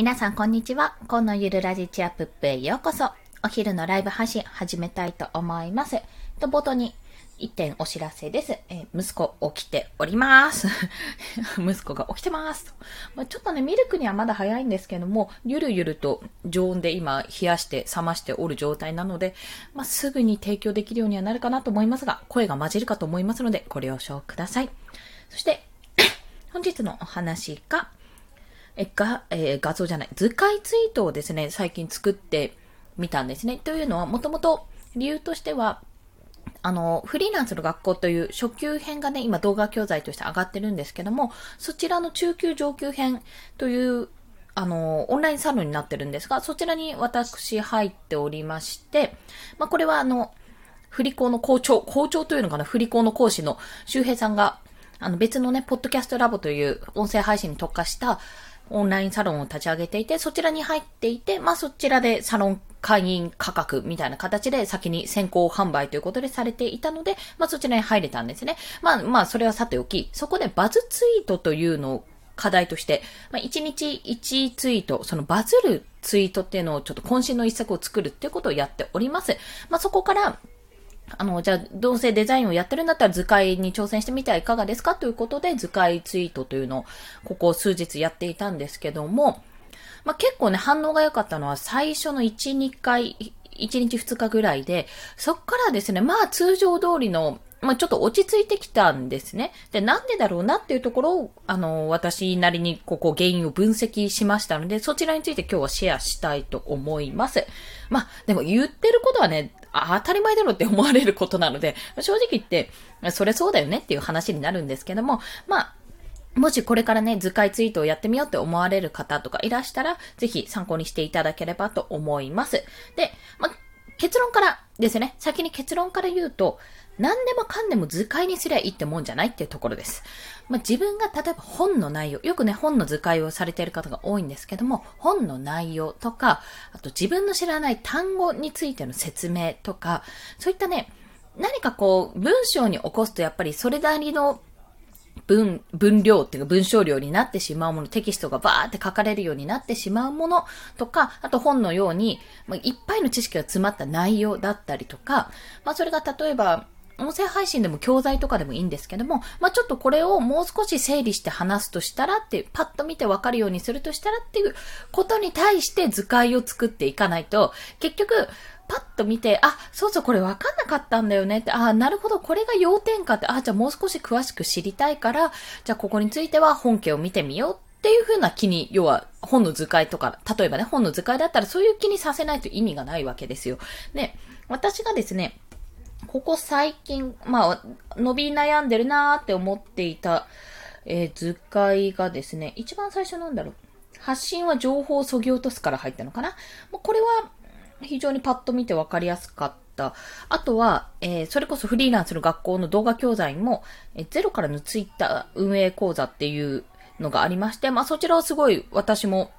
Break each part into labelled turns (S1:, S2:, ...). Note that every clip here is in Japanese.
S1: 皆さんこんにちは。今のゆるラジチアップップへようこそ。お昼のライブ配信始めたいと思います。と、冒頭に一点お知らせです。えー、息子起きております。息子が起きてます。まあ、ちょっとね、ミルクにはまだ早いんですけども、ゆるゆると常温で今冷やして冷ましておる状態なので、まあ、すぐに提供できるようにはなるかなと思いますが、声が混じるかと思いますので、ご了承ください。そして、本日のお話が、え、が、えー、画像じゃない、図解ツイートをですね、最近作ってみたんですね。というのは、もともと理由としては、あの、フリーランスの学校という初級編がね、今動画教材として上がってるんですけども、そちらの中級上級編という、あの、オンラインサロンになってるんですが、そちらに私入っておりまして、まあ、これはあの、振り子の校長、校長というのかな、振り子の講師の周平さんが、あの別のね、ポッドキャストラボという音声配信に特化した、オンラインサロンを立ち上げていて、そちらに入っていて、まあそちらでサロン会員価格みたいな形で先に先行販売ということでされていたので、まあそちらに入れたんですね。まあまあそれはさておき、そこでバズツイートというのを課題として、まあ、1日1ツイート、そのバズるツイートっていうのをちょっと渾身の一作を作るっていうことをやっております。まあ、そこから、あの、じゃあ、どうせデザインをやってるんだったら図解に挑戦してみてはいかがですかということで、図解ツイートというのを、ここ数日やっていたんですけども、まあ、結構ね、反応が良かったのは、最初の1、2回、1日2日ぐらいで、そっからですね、まあ通常通りのまあ、ちょっと落ち着いてきたんですね。で、なんでだろうなっていうところを、あの、私なりにここ原因を分析しましたので、そちらについて今日はシェアしたいと思います。まあ、でも言ってることはね、当たり前だろって思われることなので、正直言って、それそうだよねっていう話になるんですけども、まあ、もしこれからね、図解ツイートをやってみようって思われる方とかいらしたら、ぜひ参考にしていただければと思います。で、まあ、結論からですね、先に結論から言うと、何でもかんでも図解にすりゃいいってもんじゃないっていうところです。まあ、自分が例えば本の内容、よくね、本の図解をされている方が多いんですけども、本の内容とか、あと自分の知らない単語についての説明とか、そういったね、何かこう、文章に起こすとやっぱりそれなりの文、文量っていうか文章量になってしまうもの、テキストがバーって書かれるようになってしまうものとか、あと本のように、まあ、いっぱいの知識が詰まった内容だったりとか、まあそれが例えば、音声配信でも教材とかでもいいんですけども、まあ、ちょっとこれをもう少し整理して話すとしたらって、パッと見てわかるようにするとしたらっていうことに対して図解を作っていかないと、結局、パッと見て、あ、そうそう、これわかんなかったんだよねって、あ、なるほど、これが要点かって、あ、じゃあもう少し詳しく知りたいから、じゃあここについては本家を見てみようっていう風な気に、要は本の図解とか、例えばね、本の図解だったらそういう気にさせないと意味がないわけですよ。で、私がですね、ここ最近、まあ、伸び悩んでるなーって思っていた、えー、図解がですね、一番最初なんだろう。発信は情報を削ぎ落とすから入ったのかなもうこれは非常にパッと見てわかりやすかった。あとは、えー、それこそフリーランスの学校の動画教材も、えー、ゼロからのツイッター運営講座っていうのがありまして、まあそちらはすごい私も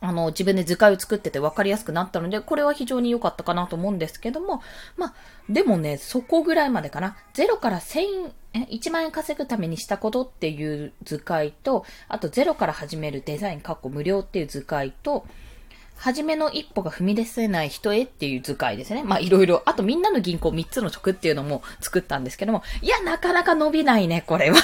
S1: あの、自分で図解を作ってて分かりやすくなったので、これは非常に良かったかなと思うんですけども、まあ、でもね、そこぐらいまでかな。0から1000、1万円稼ぐためにしたことっていう図解と、あと0から始めるデザイン、かっこ無料っていう図解と、初めの一歩が踏み出せない人へっていう図解ですね。まあいろいろ。あとみんなの銀行3つの直っていうのも作ったんですけども、いや、なかなか伸びないね、これは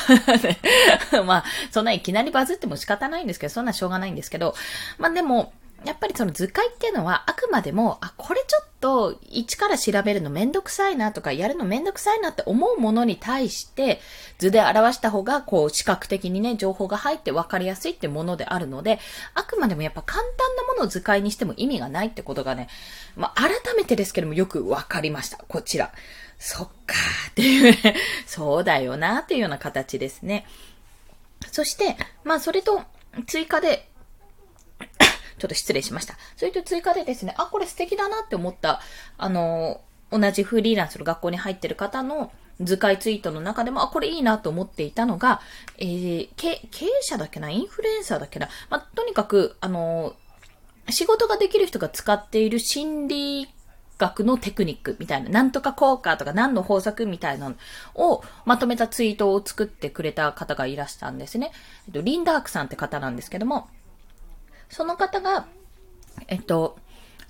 S1: まあ、そんないきなりバズっても仕方ないんですけど、そんなしょうがないんですけど、まあでも、やっぱりその図解っていうのはあくまでも、あ、これちょっと一から調べるのめんどくさいなとか、やるのめんどくさいなって思うものに対して、図で表した方が、こう、視覚的にね、情報が入って分かりやすいってものであるので、あくまでもやっぱ簡単なものを図解にしても意味がないってことがね、まあ、改めてですけどもよく分かりました。こちら。そっかーっていうね、そうだよなーっていうような形ですね。そして、まあ、それと、追加で、ちょっと失礼しました。それと追加でですね、あ、これ素敵だなって思った、あの、同じフリーランスの学校に入ってる方の図解ツイートの中でも、あ、これいいなと思っていたのが、えー、経営者だっけなインフルエンサーだっけなまあ、とにかく、あの、仕事ができる人が使っている心理学のテクニックみたいな、なんとか効果とか何の法則みたいなのをまとめたツイートを作ってくれた方がいらしたんですね。リンダークさんって方なんですけども、その方が、えっと、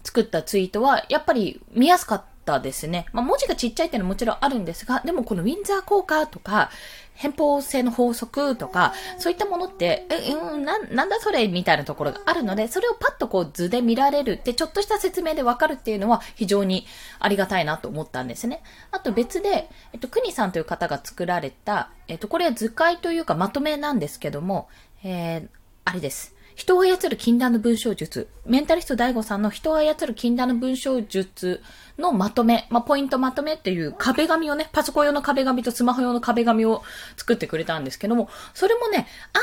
S1: 作ったツイートは、やっぱり見やすかったですね。まあ、文字がちっちゃいっていうのはもちろんあるんですが、でもこのウィンザー効果とか、偏方性の法則とか、そういったものって、え、うん、な、なんだそれみたいなところがあるので、それをパッとこう図で見られるって、ちょっとした説明でわかるっていうのは非常にありがたいなと思ったんですね。あと別で、えっと、くにさんという方が作られた、えっと、これは図解というかまとめなんですけども、えー、あれです。人を操る禁断の文章術。メンタリスト DAIGO さんの人を操る禁断の文章術のまとめ、まあ、ポイントまとめっていう壁紙をね、パソコン用の壁紙とスマホ用の壁紙を作ってくれたんですけども、それもね、案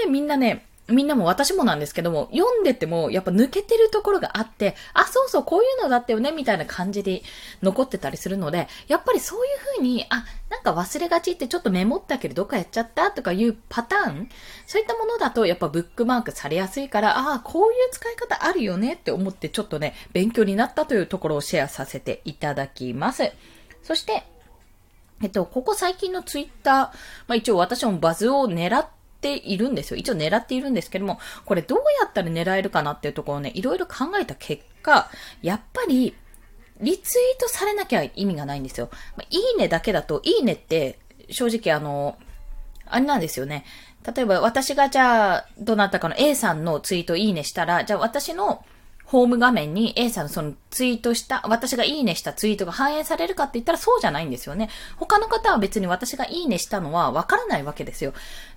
S1: 外ね、みんなね、みんなも私もなんですけども、読んでてもやっぱ抜けてるところがあって、あ、そうそう、こういうのだったよね、みたいな感じで残ってたりするので、やっぱりそういう風に、あ、なんか忘れがちってちょっとメモったけどどっかやっちゃったとかいうパターン、そういったものだとやっぱブックマークされやすいから、ああ、こういう使い方あるよねって思ってちょっとね、勉強になったというところをシェアさせていただきます。そして、えっと、ここ最近のツイッター、まあ一応私もバズを狙ってているんですよ。一応狙っているんですけども、これどうやったら狙えるかなっていうところをね、いろいろ考えた結果、やっぱり、リツイートされなきゃ意味がないんですよ。ま、いいねだけだと、いいねって、正直あの、あれなんですよね。例えば私がじゃあ、どなたかの A さんのツイートいいねしたら、じゃあ私のホーム画面に A さんのそのツイートした、私がいいねしたツイートが反映されるかって言ったらそうじゃないんですよね。他の方は別に私がいいねしたのはわからないわけですよ。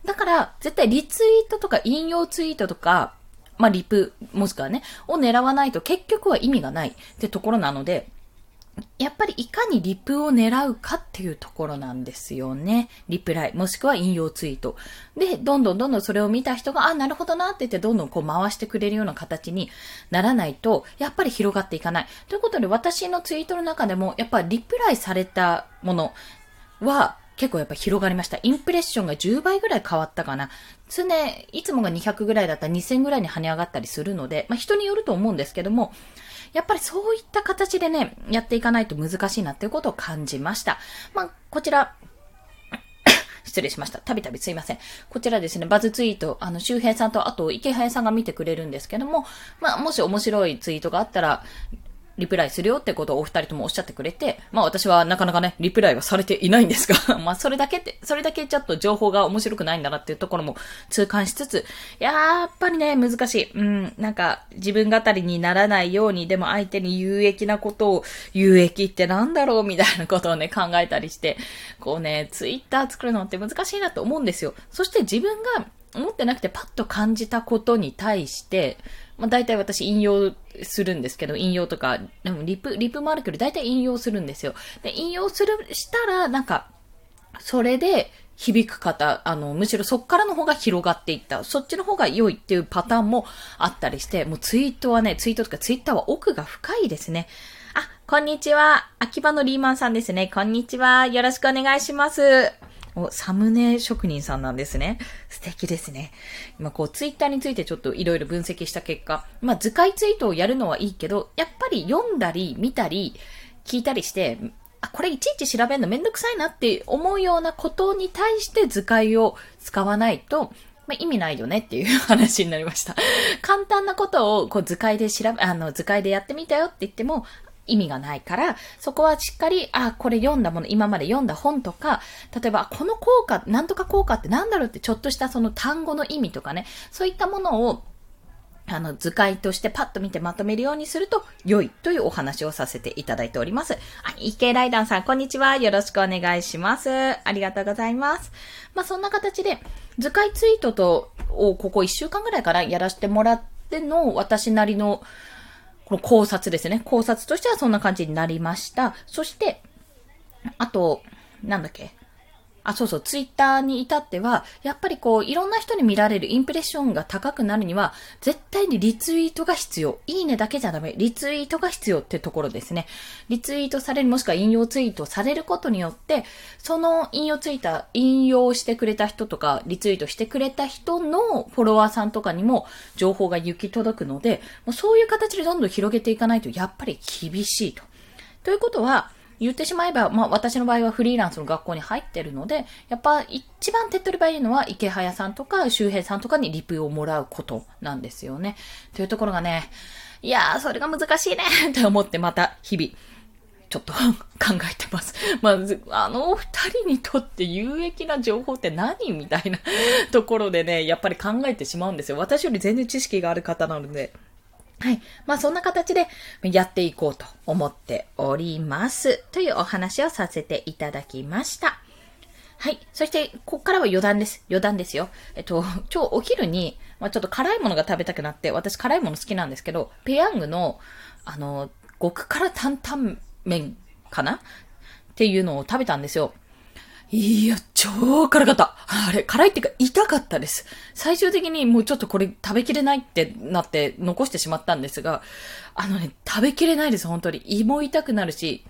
S1: だから、絶対リツイートとか引用ツイートとか、まあ、リプ、もしくはね、を狙わないと結局は意味がないってところなので、やっぱりいかにリプを狙うかっていうところなんですよね。リプライ、もしくは引用ツイート。で、どんどんどんどんそれを見た人が、あ、なるほどなって言ってどんどんこう回してくれるような形にならないと、やっぱり広がっていかない。ということで私のツイートの中でも、やっぱリプライされたものは、結構やっぱ広がりました。インプレッションが10倍ぐらい変わったかな。常、いつもが200ぐらいだったら2000ぐらいに跳ね上がったりするので、まあ人によると思うんですけども、やっぱりそういった形でね、やっていかないと難しいなっていうことを感じました。まあ、こちら、失礼しました。たびたびすいません。こちらですね、バズツイート、あの、周平さんと、あと、池早さんが見てくれるんですけども、まあ、もし面白いツイートがあったら、リプライするよってことをお二人ともおっしゃってくれて、まあ私はなかなかね、リプライはされていないんですが、まあそれだけって、それだけちょっと情報が面白くないんだなっていうところも痛感しつつ、やっぱりね、難しい。うん、なんか自分語りにならないように、でも相手に有益なことを、有益ってなんだろうみたいなことをね、考えたりして、こうね、ツイッター作るのって難しいなと思うんですよ。そして自分が思ってなくてパッと感じたことに対して、まあ、大体私引用するんですけど、引用とか、でもリプ、リプもあるけど、大体引用するんですよ。で、引用する、したら、なんか、それで響く方、あの、むしろそっからの方が広がっていった。そっちの方が良いっていうパターンもあったりして、もうツイートはね、ツイートとかツイッターは奥が深いですね。あ、こんにちは。秋葉のリーマンさんですね。こんにちは。よろしくお願いします。お、サムネ職人さんなんですね。素敵ですね。今こう、ツイッターについてちょっといろいろ分析した結果、まあ図解ツイートをやるのはいいけど、やっぱり読んだり、見たり、聞いたりして、あ、これいちいち調べるのめんどくさいなって思うようなことに対して図解を使わないと、まあ、意味ないよねっていう話になりました。簡単なことをこう図解で調べ、あの図解でやってみたよって言っても、意味がないから、そこはしっかり、あ、これ読んだもの、今まで読んだ本とか、例えば、この効果、なんとか効果ってなんだろうってちょっとしたその単語の意味とかね、そういったものをあの、図解としてパッと見てまとめるようにすると良いというお話をさせていただいております。あ、池ライダーさん、こんにちは。よろしくお願いします。ありがとうございます。まあ、そんな形で、図解ツイートと、をここ1週間ぐらいからやらせてもらっての私なりのこの考察ですね。考察としてはそんな感じになりました。そして、あと、なんだっけ。あ、そうそう、ツイッターに至っては、やっぱりこう、いろんな人に見られるインプレッションが高くなるには、絶対にリツイートが必要。いいねだけじゃダメ。リツイートが必要ってところですね。リツイートされる、もしくは引用ツイートされることによって、その引用ツイート、引用してくれた人とか、リツイートしてくれた人のフォロワーさんとかにも情報が行き届くので、もうそういう形でどんどん広げていかないと、やっぱり厳しいと。ということは、言ってしまえば、まあ私の場合はフリーランスの学校に入ってるので、やっぱ一番手っ取り早いのは池早さんとか周平さんとかにリプをもらうことなんですよね。というところがね、いやー、それが難しいね って思ってまた日々、ちょっと 考えてます。まず、あのお二人にとって有益な情報って何？みたいなところでね、やっぱり考えてしまうんですよ。私より全然知識がある方なので。はい。まあそんな形でやっていこうと思っております。というお話をさせていただきました。はい。そして、こっからは余談です。余談ですよ。えっと、今日お昼に、まあ、ちょっと辛いものが食べたくなって、私辛いもの好きなんですけど、ペヤングの、あの、極辛担々麺かな？っていうのを食べたんですよ。いや、超辛かった。あれ、辛いっていうか痛かったです。最終的にもうちょっとこれ食べきれないってなって残してしまったんですが、あのね、食べきれないです、本当に。胃も痛くなるし、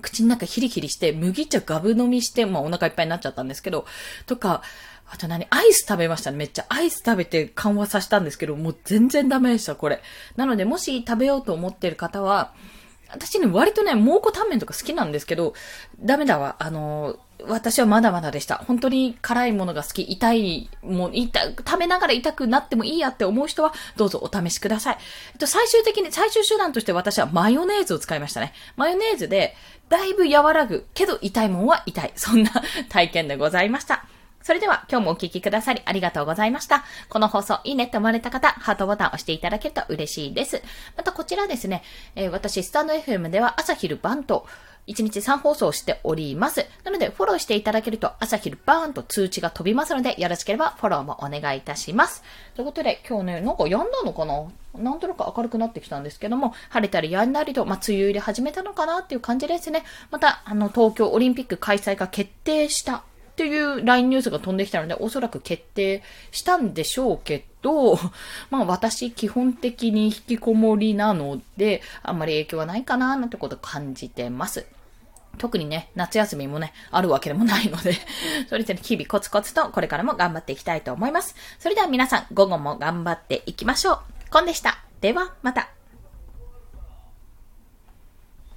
S1: 口の中ヒリヒリして、麦茶ガブ飲みして、まあお腹いっぱいになっちゃったんですけど、とか、あと何？アイス食べましたね。めっちゃアイス食べて緩和させたんですけど、もう全然ダメでした、これ。なので、もし食べようと思ってる方は、私ね、割とね、蒙古タンメンとか好きなんですけど、ダメだわ。あの、私はまだまだでした。本当に辛いものが好き、痛い、もう、痛、食べながら痛くなってもいいやって思う人は、どうぞお試しください。えっと、最終的に、最終手段として私はマヨネーズを使いましたね。マヨネーズで、だいぶ和らぐ、けど痛いもんは痛い。そんな体験でございました。それでは今日もお聴きくださりありがとうございました。この放送いいねって思われた方、ハートボタンを押していただけると嬉しいです。またこちらですね、えー、私、スタンド FM では朝昼晩と、1日3放送しております。なので、フォローしていただけると朝昼バーンと通知が飛びますので、よろしければフォローもお願いいたします。ということで、今日ね、なんかやんだのかな？なんとなく明るくなってきたんですけども、晴れたりやんだりと、まあ、梅雨入り始めたのかなっていう感じですね。また、あの、東京オリンピック開催が決定したっていう LINE ニュースが飛んできたので、おそらく決定したんでしょうけど、まあ私基本的に引きこもりなので、あんまり影響はないかななんてこと感じてます。特にね、夏休みもね、あるわけでもないので それで日々コツコツとこれからも頑張っていきたいと思います。それでは皆さん、午後も頑張っていきましょう。コンでした。では、また。